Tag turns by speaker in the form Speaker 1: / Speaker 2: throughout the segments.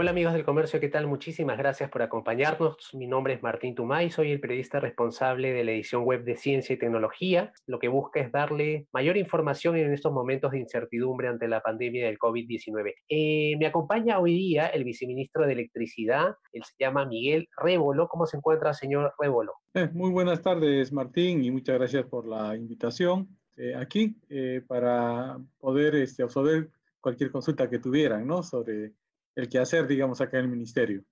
Speaker 1: Hola amigos del comercio, ¿qué tal? Muchísimas gracias por acompañarnos. Mi nombre es Martín Tumay, soy el periodista responsable de la edición web de Ciencia y Tecnología. Lo que busca es darle mayor información en estos momentos de incertidumbre ante la pandemia del COVID-19. Eh, me acompaña hoy día el viceministro de Electricidad, él se llama Miguel Révolo. ¿Cómo se encuentra, señor Révolo?
Speaker 2: Eh, muy buenas tardes, Martín, y muchas gracias por la invitación eh, aquí para poder este, absorber cualquier consulta que tuvieran ¿no? sobre el que hacer, digamos, acá en el ministerio.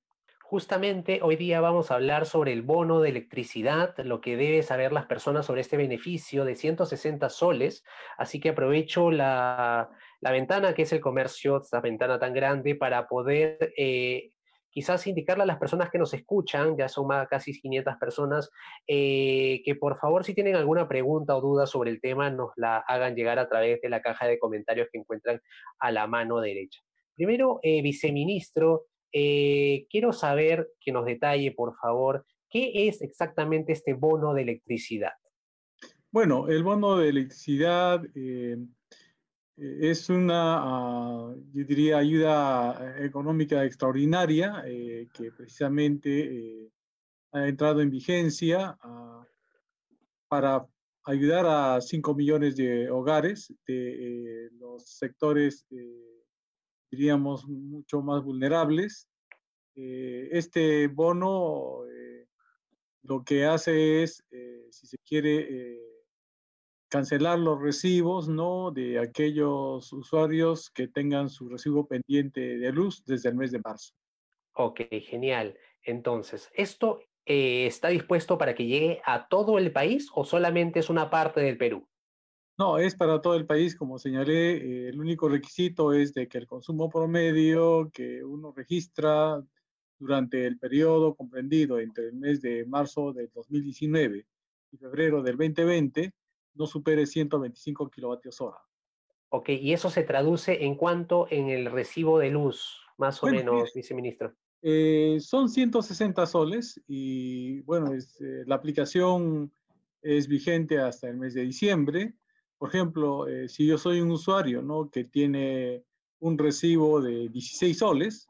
Speaker 1: Justamente hoy día vamos a hablar sobre el bono de electricidad, lo que deben saber las personas sobre este beneficio de 160 soles. Así que aprovecho la, ventana que es el comercio, esta ventana tan grande, para poder eh, quizás indicarle a las personas que nos escuchan, ya son más casi 500 personas, eh, que por favor si tienen alguna pregunta o duda sobre el tema, nos la hagan llegar a través de la caja de comentarios que encuentran a la mano derecha. Primero, eh, viceministro, eh, quiero saber que nos detalle, por favor, qué es exactamente este bono de electricidad.
Speaker 2: Bueno, el bono de electricidad eh, es una, ah, yo diría, ayuda económica extraordinaria que precisamente ha entrado en vigencia ah, para ayudar a 5 millones de hogares de los sectores diríamos, mucho más vulnerables. Eh, este bono eh, lo que hace es, eh, si se quiere, cancelar los recibos ¿no? de aquellos usuarios que tengan su recibo pendiente de luz desde el mes de marzo.
Speaker 1: Ok, genial. Entonces, ¿esto está dispuesto para que llegue a todo el país o solamente es una parte del Perú?
Speaker 2: No, es para todo el país, como señalé, eh, el único requisito es de que el consumo promedio que uno registra durante el periodo comprendido entre el mes de marzo del 2019 y febrero del 2020 no supere 125 kilovatios hora.
Speaker 1: Ok, y eso se traduce en cuánto en el recibo de luz, más o menos, viceministro.
Speaker 2: Eh, son 160 soles y bueno, es, eh, la aplicación es vigente hasta el mes de diciembre. Por ejemplo, eh, si yo soy un usuario ¿no? que tiene un recibo de 16 soles,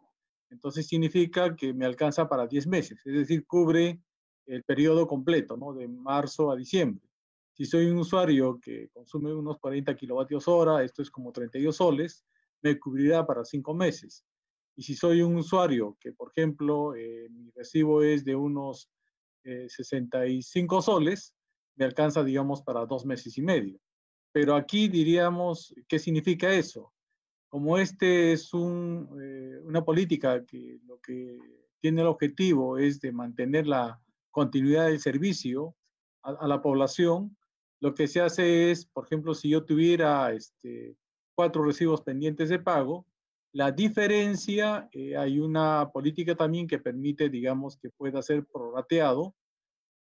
Speaker 2: entonces significa que me alcanza para 10 meses, es decir, cubre el periodo completo, ¿no? de marzo a diciembre. Si soy un usuario que consume unos 40 kilovatios hora, esto es como 32 soles, me cubrirá para 5 meses. Y si soy un usuario que, por ejemplo, eh, mi recibo es de unos 65 eh, soles, me alcanza, digamos, para dos meses y medio. Pero aquí diríamos, ¿qué significa eso? Como este es eh, una política que lo que tiene el objetivo es de mantener la continuidad del servicio a, la población, lo que se hace es, por ejemplo, si yo tuviera este, cuatro recibos pendientes de pago, la diferencia, eh, hay una política también que permite, digamos, que pueda ser prorrateado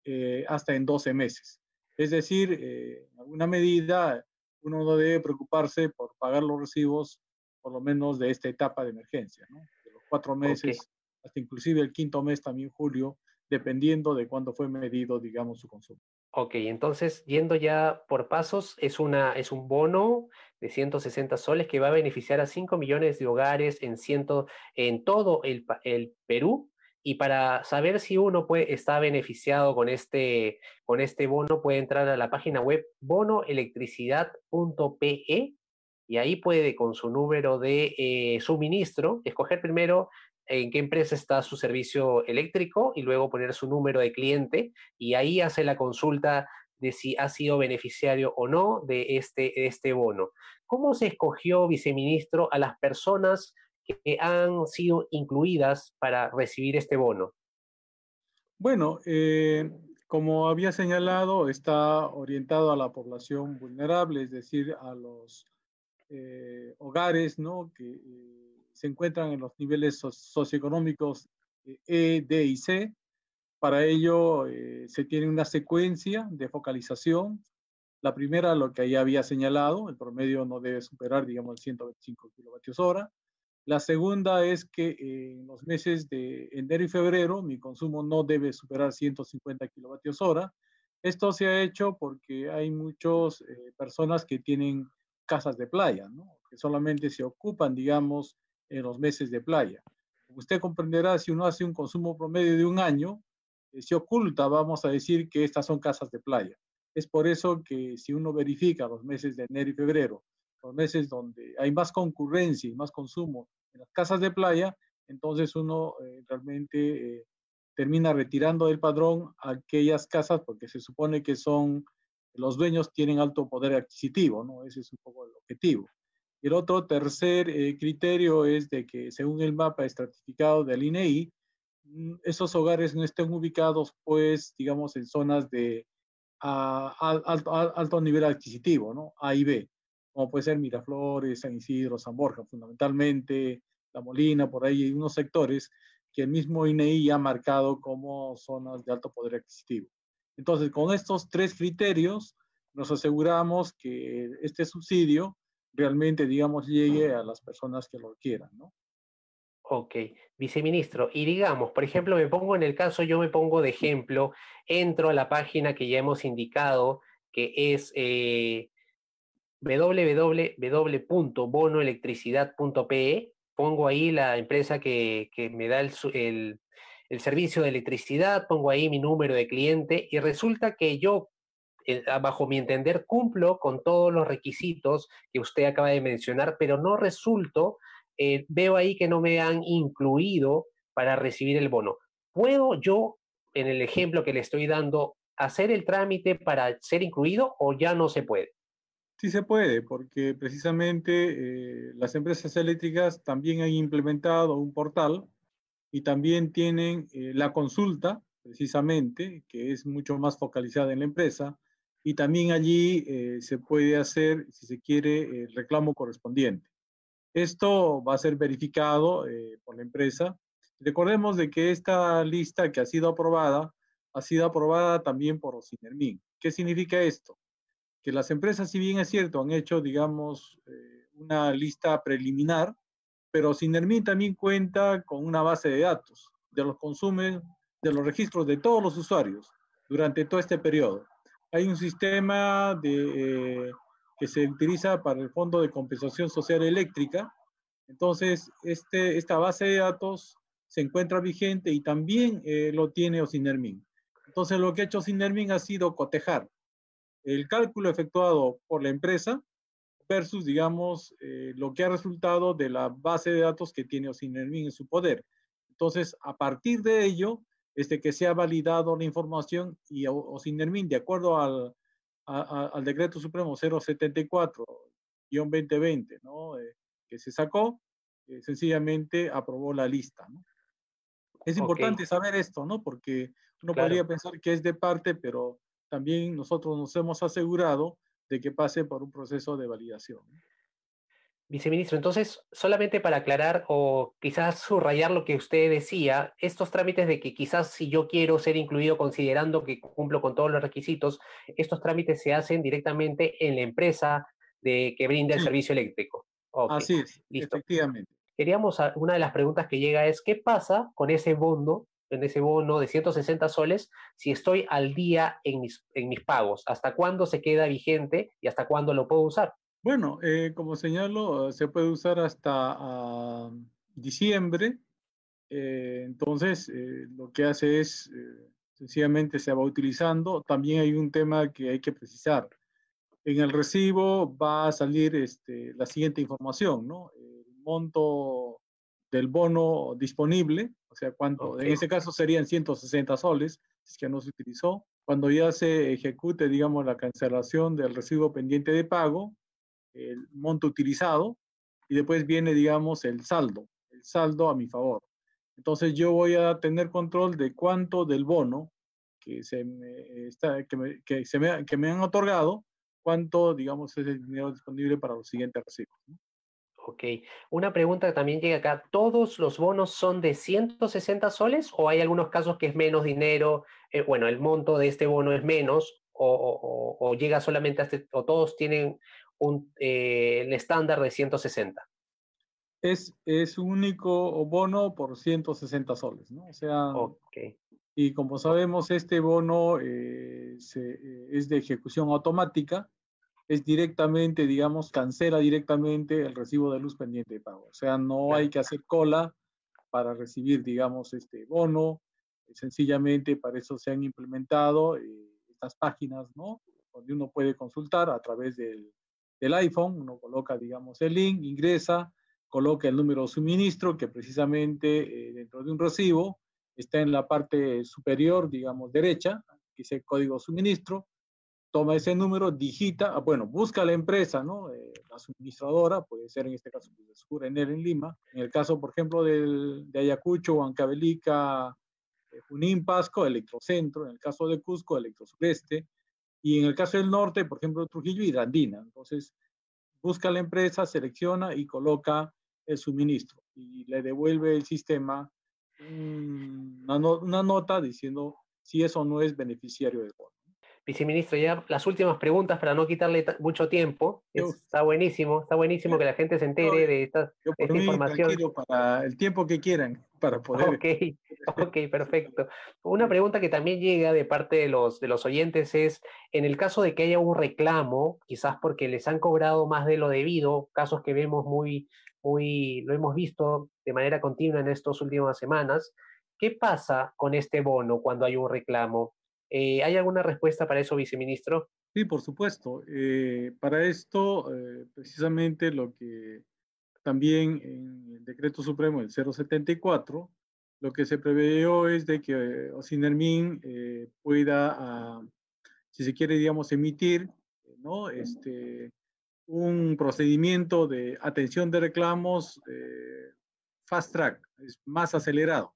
Speaker 2: eh, hasta en 12 meses. Es decir, eh, en alguna medida uno no debe preocuparse por pagar los recibos, por lo menos de esta etapa de emergencia, ¿no? de los cuatro meses, hasta inclusive el quinto mes también, julio, dependiendo de cuándo fue medido, digamos, su consumo.
Speaker 1: Ok, entonces, yendo ya por pasos, es, una, es un bono de 160 soles que va a beneficiar a 5 millones de hogares en, ciento, en todo el, el Perú y para saber si uno está beneficiado con este, con este bono, puede entrar a la página web bonoelectricidad.pe y ahí puede con su número de eh, suministro escoger primero en qué empresa está su servicio eléctrico y luego poner su número de cliente y ahí hace la consulta de si ha sido beneficiario o no de este, este bono. ¿Cómo se escogió, viceministro, a las personas que han sido incluidas para recibir este bono?
Speaker 2: Bueno, eh, como había señalado, está orientado a la población vulnerable, es decir, a los eh, hogares ¿no? que eh, se encuentran en los niveles socioeconómicos E, D y C. Para ello se tiene una secuencia de focalización La primera, lo que ya había señalado, el promedio no debe superar, digamos, 125 kilovatios hora. La segunda es que en los meses de enero y febrero mi consumo no debe superar 150 kilovatios hora. Esto se ha hecho porque hay muchas eh, personas que tienen casas de playa, que solamente se ocupan, digamos, en los meses de playa. Como usted comprenderá, si uno hace un consumo promedio de un año, eh, se oculta, vamos a decir, que estas son casas de playa. Es por eso que si uno verifica los meses de enero y febrero, los meses donde hay más concurrencia y más consumo en las casas de playa, entonces uno eh, realmente eh, termina retirando del padrón aquellas casas porque se supone que son, los dueños tienen alto poder adquisitivo, ¿no? Ese es un poco el objetivo. El otro tercer eh, criterio es de que según el mapa estratificado del INEI, mm, esos hogares no estén ubicados, pues, digamos, en zonas de alto, alto nivel adquisitivo, ¿no? A y B como puede ser Miraflores, San Isidro, San Borja, fundamentalmente, La Molina, por ahí hay unos sectores que el mismo INEI ha marcado como zonas de alto poder adquisitivo. Entonces, con estos tres criterios, nos aseguramos que este subsidio realmente, digamos, llegue a las personas que lo quieran, ¿no?
Speaker 1: Ok, viceministro, y digamos, por ejemplo, me pongo en el caso, yo me pongo de ejemplo, entro a la página que ya hemos indicado, que es eh, www.bonoelectricidad.pe, pongo ahí la empresa que, me da el, servicio de electricidad, pongo ahí mi número de cliente y resulta que yo, eh, bajo mi entender, cumplo con todos los requisitos que usted acaba de mencionar, pero no resulto, eh, veo ahí que no me han incluido para recibir el bono. ¿Puedo yo, en el ejemplo que le estoy dando, hacer el trámite para ser incluido o ya no se puede?
Speaker 2: Sí se puede, porque precisamente eh, las empresas eléctricas también han implementado un portal y también tienen eh, la consulta, precisamente, que es mucho más focalizada en la empresa, y también allí eh, se puede hacer, si se quiere, el reclamo correspondiente. Esto va a ser verificado por la empresa. Recordemos de que esta lista que ha sido aprobada, ha sido aprobada también por Ocinermin. ¿Qué significa esto? Que las empresas, si bien es cierto, han hecho, digamos, eh, una lista preliminar, pero Sinermin también cuenta con una base de datos de los consumos, de los registros de todos los usuarios durante todo este periodo. Hay un sistema de, eh, que se utiliza para el Fondo de Compensación Social Eléctrica. Entonces, este, esta base de datos se encuentra vigente y también eh, lo tiene Osinermin. Entonces, lo que ha hecho Osinermin ha sido cotejar el cálculo efectuado por la empresa versus, digamos, eh, lo que ha resultado de la base de datos que tiene Osinermin en su poder. Entonces, a partir de ello, este que se ha validado la información y Osinermin, de acuerdo al, al decreto supremo 074-2020, ¿no? Eh, que se sacó, eh, sencillamente aprobó la lista, ¿no? Es importante saber esto, ¿no? Porque uno podría pensar que es de parte, pero también nosotros nos hemos asegurado de que pase por un proceso de validación.
Speaker 1: Viceministro, entonces, solamente para aclarar o quizás subrayar lo que usted decía, estos trámites de que quizás si yo quiero ser incluido considerando que cumplo con todos los requisitos, estos trámites se hacen directamente en la empresa de que brinda el servicio eléctrico.
Speaker 2: Así es, efectivamente.
Speaker 1: Queríamos, una de las preguntas que llega es, ¿qué pasa con ese bono en ese bono de 160 soles si estoy al día en mis, en mis pagos? ¿Hasta cuándo se queda vigente y hasta cuándo lo puedo usar?
Speaker 2: Bueno, eh, como señalo, se puede usar hasta ah, diciembre. Eh, entonces, eh, lo que hace es, sencillamente se va utilizando. También hay un tema que hay que precisar. En el recibo va a salir este, la siguiente información, ¿no? El monto del bono disponible, sea, cuánto, en ese caso serían 160 soles, si es que no se utilizó. Cuando ya se ejecute, digamos, la cancelación del recibo pendiente de pago, el monto utilizado, y después viene, digamos, el saldo, el saldo a mi favor. Entonces yo voy a tener control de cuánto del bono que, se me, está, que, me, que, se me, que me han otorgado, cuánto, digamos, es el dinero disponible para los siguientes recibos. ¿no?
Speaker 1: Ok. Una pregunta que también llega acá. ¿Todos los bonos son de 160 soles o hay algunos casos que es menos dinero? Eh, bueno, el monto de este bono es menos o, llega solamente a este, o todos tienen un, eh, el estándar de 160?
Speaker 2: Es, es único bono por 160 soles, ¿no? O sea, y como sabemos, este bono eh, es de ejecución automática, es directamente, digamos, cancela directamente el recibo de luz pendiente de pago. O sea, no hay que hacer cola para recibir, digamos, este bono. Sencillamente para eso se han implementado eh, estas páginas, ¿no? Donde uno puede consultar a través del, del iPhone, uno coloca, digamos, el link, ingresa, coloca el número de suministro que precisamente eh, dentro de un recibo está en la parte superior, digamos, derecha, que dice código suministro, toma ese número, digita, ah, bueno, busca la empresa, ¿no? Eh, la suministradora, puede ser en este caso Sur en en Lima, en el caso, por ejemplo, del, de Ayacucho, Huancavelica, eh, Junín, Pasco, Electrocentro, en el caso de Cusco, Electrosureste, y en el caso del norte, por ejemplo, Trujillo y Randina. Entonces, busca la empresa, selecciona y coloca el suministro y le devuelve el sistema una, una nota diciendo si eso no es beneficiario del bono.
Speaker 1: Viceministro, ya las últimas preguntas para no quitarle mucho tiempo. está buenísimo, está buenísimo que la gente se entere de esta, información.
Speaker 2: Para el tiempo que quieran, para poder.
Speaker 1: Ok, ok, perfecto. Una pregunta que también llega de parte de los, de los oyentes es: en el caso de que haya un reclamo, quizás porque les han cobrado más de lo debido, casos que vemos muy, muy, lo hemos visto de manera continua en estas últimas semanas, ¿qué pasa con este bono cuando hay un reclamo? Eh, ¿Hay alguna respuesta para eso, viceministro?
Speaker 2: Sí, por supuesto. Eh, para esto, eh, precisamente lo que también en el decreto supremo del 074, lo que se previó es de que Osinermin pueda, ah, si se quiere, digamos, emitir, ¿no? Este, un procedimiento de atención de reclamos fast track, es más acelerado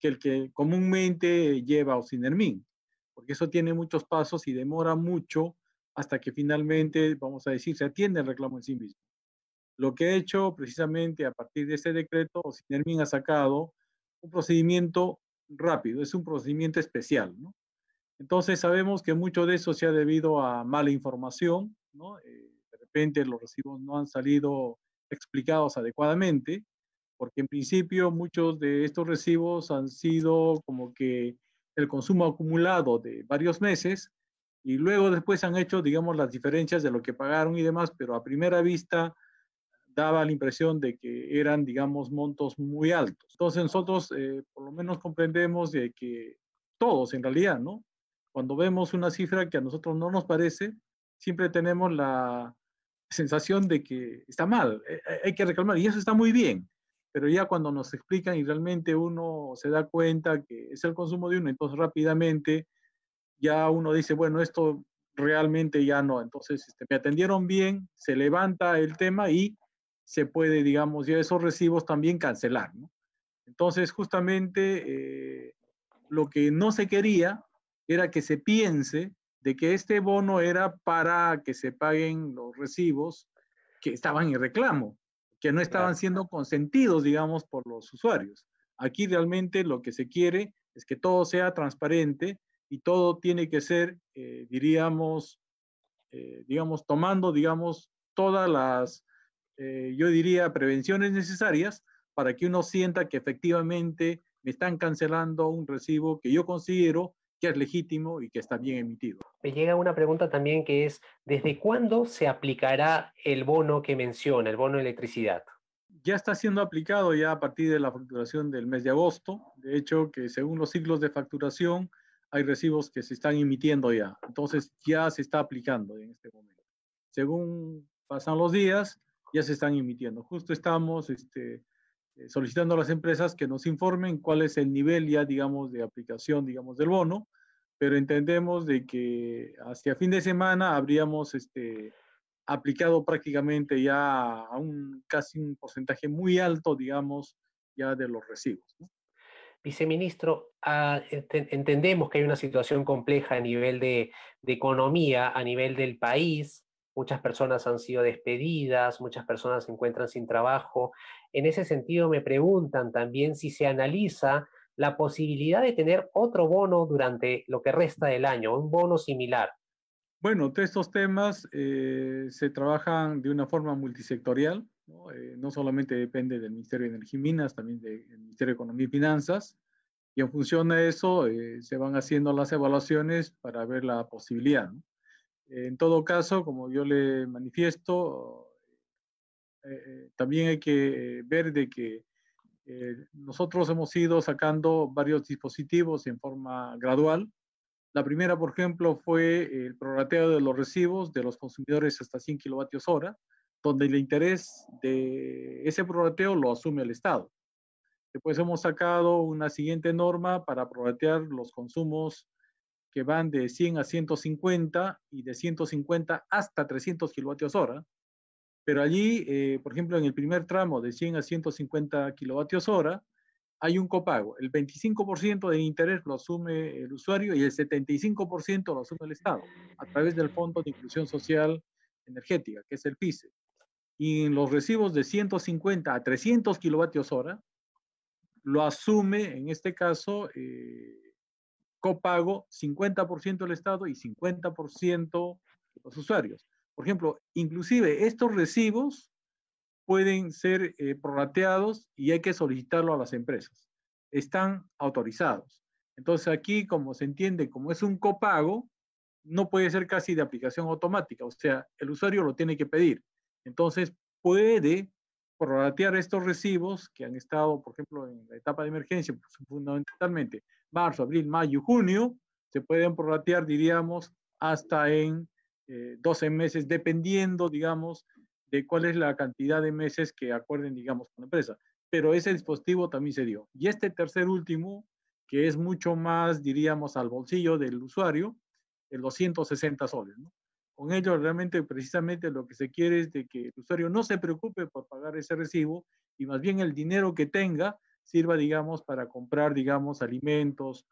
Speaker 2: que el que comúnmente lleva Osinermin porque eso tiene muchos pasos y demora mucho hasta que finalmente, vamos a decir, se atiende el reclamo en sí mismo. Lo que he hecho precisamente a partir de este decreto, Sinermin ha sacado un procedimiento rápido, es un procedimiento especial, ¿no? Entonces sabemos que mucho de eso se ha debido a mala información, ¿no? Eh, de repente los recibos no han salido explicados adecuadamente, porque en principio muchos de estos recibos han sido como que el consumo acumulado de varios meses y luego después han hecho, digamos, las diferencias de lo que pagaron y demás, pero a primera vista daba la impresión de que eran, digamos, montos muy altos. Entonces nosotros eh, por lo menos comprendemos de que todos en realidad, ¿no? Cuando vemos una cifra que a nosotros no nos parece, siempre tenemos la sensación de que está mal, eh, eh, hay que reclamar y eso está muy bien pero ya cuando nos explican y realmente uno se da cuenta que es el consumo de uno, entonces rápidamente ya uno dice, bueno, esto realmente ya no. Entonces este, me atendieron bien, se levanta el tema y se puede, digamos, ya esos recibos también cancelar. Entonces justamente eh, lo que no se quería era que se piense de que este bono era para que se paguen los recibos que estaban en reclamo que no estaban siendo consentidos, digamos, por los usuarios. Aquí realmente lo que se quiere es que todo sea transparente y todo tiene que ser, eh, diríamos, eh, digamos, tomando, digamos, todas las, eh, yo diría, prevenciones necesarias para que uno sienta que efectivamente me están cancelando un recibo que yo considero que es legítimo y que está bien emitido.
Speaker 1: Me llega una pregunta también que es, ¿desde cuándo se aplicará el bono que menciona, el bono de electricidad?
Speaker 2: Ya está siendo aplicado ya a partir de la facturación del mes de agosto. De hecho, que según los ciclos de facturación, hay recibos que se están emitiendo ya. Entonces, ya se está aplicando en este momento. Según pasan los días, ya se están emitiendo. Justo estamos este, solicitando a las empresas que nos informen cuál es el nivel ya, digamos, de aplicación, digamos, del bono, pero entendemos de que hacia fin de semana habríamos este, aplicado prácticamente ya a un casi un porcentaje muy alto, digamos, ya de los recibos.
Speaker 1: Viceministro, ah, entendemos que hay una situación compleja a nivel de, de economía, a nivel del país, muchas personas han sido despedidas, muchas personas se encuentran sin trabajo. En ese sentido, me preguntan también si se analiza la posibilidad de tener otro bono durante lo que resta del año, un bono similar,
Speaker 2: Bueno, estos temas eh, se trabajan de una forma multisectorial, ¿no? Eh, ¿no? solamente depende del Ministerio de Energía y Minas, también del Ministerio de Economía y Finanzas, y en función de eso eh, se van haciendo las evaluaciones para ver la posibilidad. ¿no? En todo caso, como yo le manifiesto, también hay que ver de que nosotros hemos ido sacando varios dispositivos en forma gradual, la primera, por ejemplo, fue el prorrateo de los recibos de los consumidores hasta 100 kilovatios hora, donde el interés de ese prorrateo lo asume el Estado. Después hemos sacado una siguiente norma para prorratear los consumos que van de 100 a 150 y de 150 hasta 300 kilovatios hora. Pero allí, eh, por ejemplo, en el primer tramo de 100 a 150 kilovatios hora, hay un copago. El 25% de interés lo asume el usuario y el 75% lo asume el Estado a través del Fondo de Inclusión Social Energética, que es el PICE. Y en los recibos de 150 a 300 kilovatios hora, lo asume, en este caso, eh, copago 50% el Estado y 50% los usuarios. Por ejemplo, inclusive estos recibos pueden ser eh, prorrateados y hay que solicitarlo a las empresas. Están autorizados. Entonces aquí, como se entiende, como es un copago, no puede ser casi de aplicación automática, o sea, el usuario lo tiene que pedir. Entonces puede prorratear estos recibos que han estado, por ejemplo, en la etapa de emergencia, pues, fundamentalmente marzo, abril, mayo, junio, se pueden prorratear, diríamos, hasta en 12 eh, meses, dependiendo, digamos, de cuál es la cantidad de meses que acuerden, digamos, con la empresa. Pero ese dispositivo también se dio. Y este tercer último, que es mucho más, diríamos, al bolsillo del usuario, el 260 soles. ¿no? Con ello, realmente, precisamente lo que se quiere es de que el usuario no se preocupe por pagar ese recibo y más bien el dinero que tenga sirva, digamos, para comprar, digamos, alimentos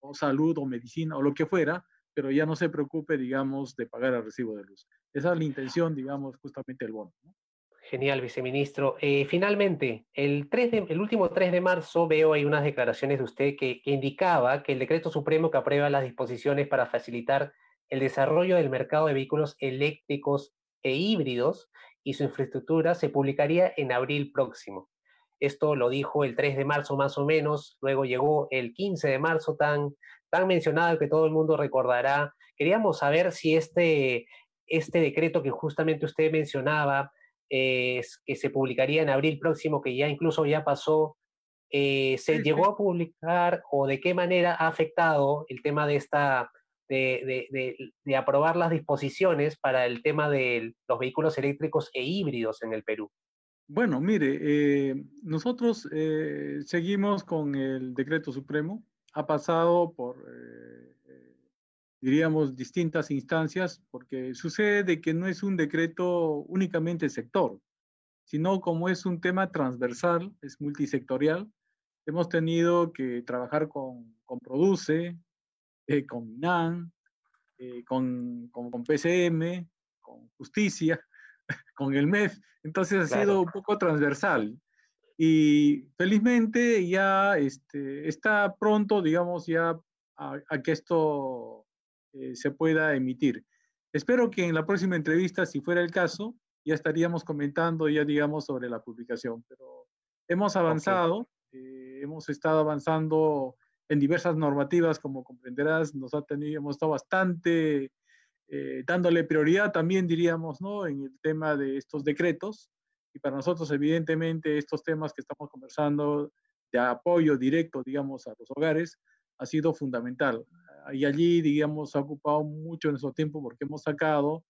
Speaker 2: o, salud o medicina o lo que fuera, pero ya no se preocupe, digamos, de pagar el recibo de luz. Esa es la intención, digamos, justamente del bono.
Speaker 1: Genial, viceministro. Eh, finalmente, el, 3 de, el último 3 de marzo veo ahí unas declaraciones de usted que indicaba que el decreto supremo que aprueba las disposiciones para facilitar el desarrollo del mercado de vehículos eléctricos e híbridos y su infraestructura se publicaría en abril próximo. Esto lo dijo el 3 de marzo más o menos, luego llegó el 15 de marzo tan, tan mencionado que todo el mundo recordará. Queríamos saber si este, este decreto que justamente usted mencionaba, que se publicaría en abril próximo, que ya incluso ya pasó, eh, ¿se llegó a publicar o de qué manera ha afectado el tema de esta, de, de, de, aprobar las disposiciones para el tema de los vehículos eléctricos e híbridos en el Perú?
Speaker 2: Bueno, mire, eh, nosotros eh, seguimos con el decreto supremo, ha pasado por diríamos, distintas instancias, porque sucede que no es un decreto únicamente sector, sino como es un tema transversal, es multisectorial, hemos tenido que trabajar con, con Produce, eh, con MINAN, eh, con, con, con, PCM, con Justicia, con el MEF, entonces ha sido un poco transversal. Y felizmente ya este, está pronto, digamos, ya a que esto eh, se pueda emitir. Espero que en la próxima entrevista, si fuera el caso, ya estaríamos comentando ya, digamos, sobre la publicación. Pero hemos avanzado, eh, hemos estado avanzando en diversas normativas, como comprenderás, nos ha tenido, hemos estado bastante eh, dándole prioridad también, diríamos, ¿no? En el tema de estos decretos. Y para nosotros, evidentemente, estos temas que estamos conversando de apoyo directo, digamos, a los hogares, ha sido fundamental y allí, digamos, ha ocupado mucho nuestro tiempo porque hemos sacado,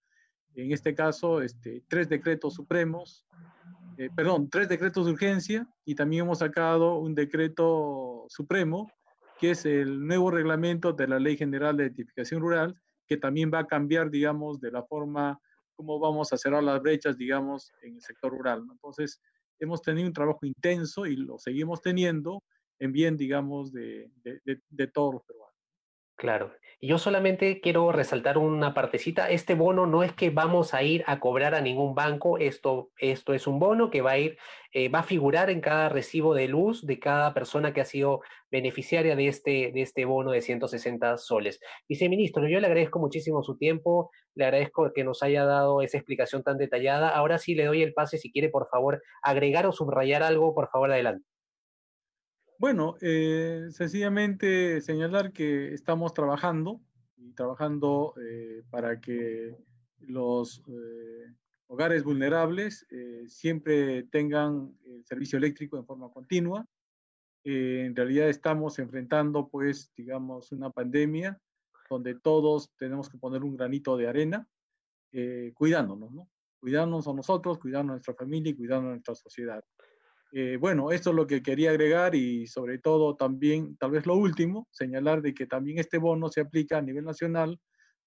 Speaker 2: en este caso, este, tres decretos supremos, eh, perdón, tres decretos de urgencia y también hemos sacado un decreto supremo, que es el nuevo reglamento de la Ley General de Identificación Rural, que también va a cambiar, digamos, de la forma como vamos a cerrar las brechas, digamos, en el sector rural. Entonces, hemos tenido un trabajo intenso y lo seguimos teniendo en bien, digamos, de, de, de todos los peruanos.
Speaker 1: Claro. Yo solamente quiero resaltar una partecita. Este bono no es que vamos a ir a cobrar a ningún banco. Esto, esto es un bono que va a ir, eh, va a figurar en cada recibo de luz de cada persona que ha sido beneficiaria de este, de este bono de 160 soles. Viceministro, yo le agradezco muchísimo su tiempo, le agradezco que nos haya dado esa explicación tan detallada. Ahora sí le doy el pase si quiere, por favor, agregar o subrayar algo, por favor, adelante.
Speaker 2: Bueno, eh, sencillamente señalar que estamos trabajando y trabajando eh, para que los eh, hogares vulnerables siempre tengan el servicio eléctrico en forma continua. en realidad estamos enfrentando, pues, digamos, una pandemia donde todos tenemos que poner un granito de arena, cuidándonos, ¿no? Cuidándonos a nosotros, cuidando a nuestra familia y cuidando a nuestra sociedad. Eh, bueno, esto es lo que quería agregar y sobre todo también, tal vez lo último, señalar de que también este bono se aplica a nivel nacional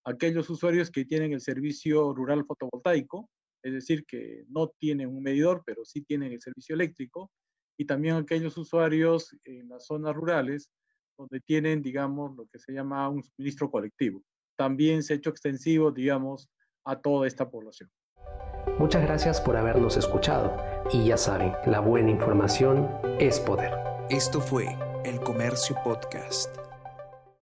Speaker 2: a aquellos usuarios que tienen el servicio rural fotovoltaico, es decir, que no tienen un medidor, pero sí tienen el servicio eléctrico, y también aquellos usuarios en las zonas rurales donde tienen, digamos, lo que se llama un suministro colectivo. También se ha hecho extensivo, digamos, a toda esta población.
Speaker 1: Muchas gracias por habernos escuchado y ya saben, la buena información es poder.
Speaker 3: Esto fue El Comercio Podcast.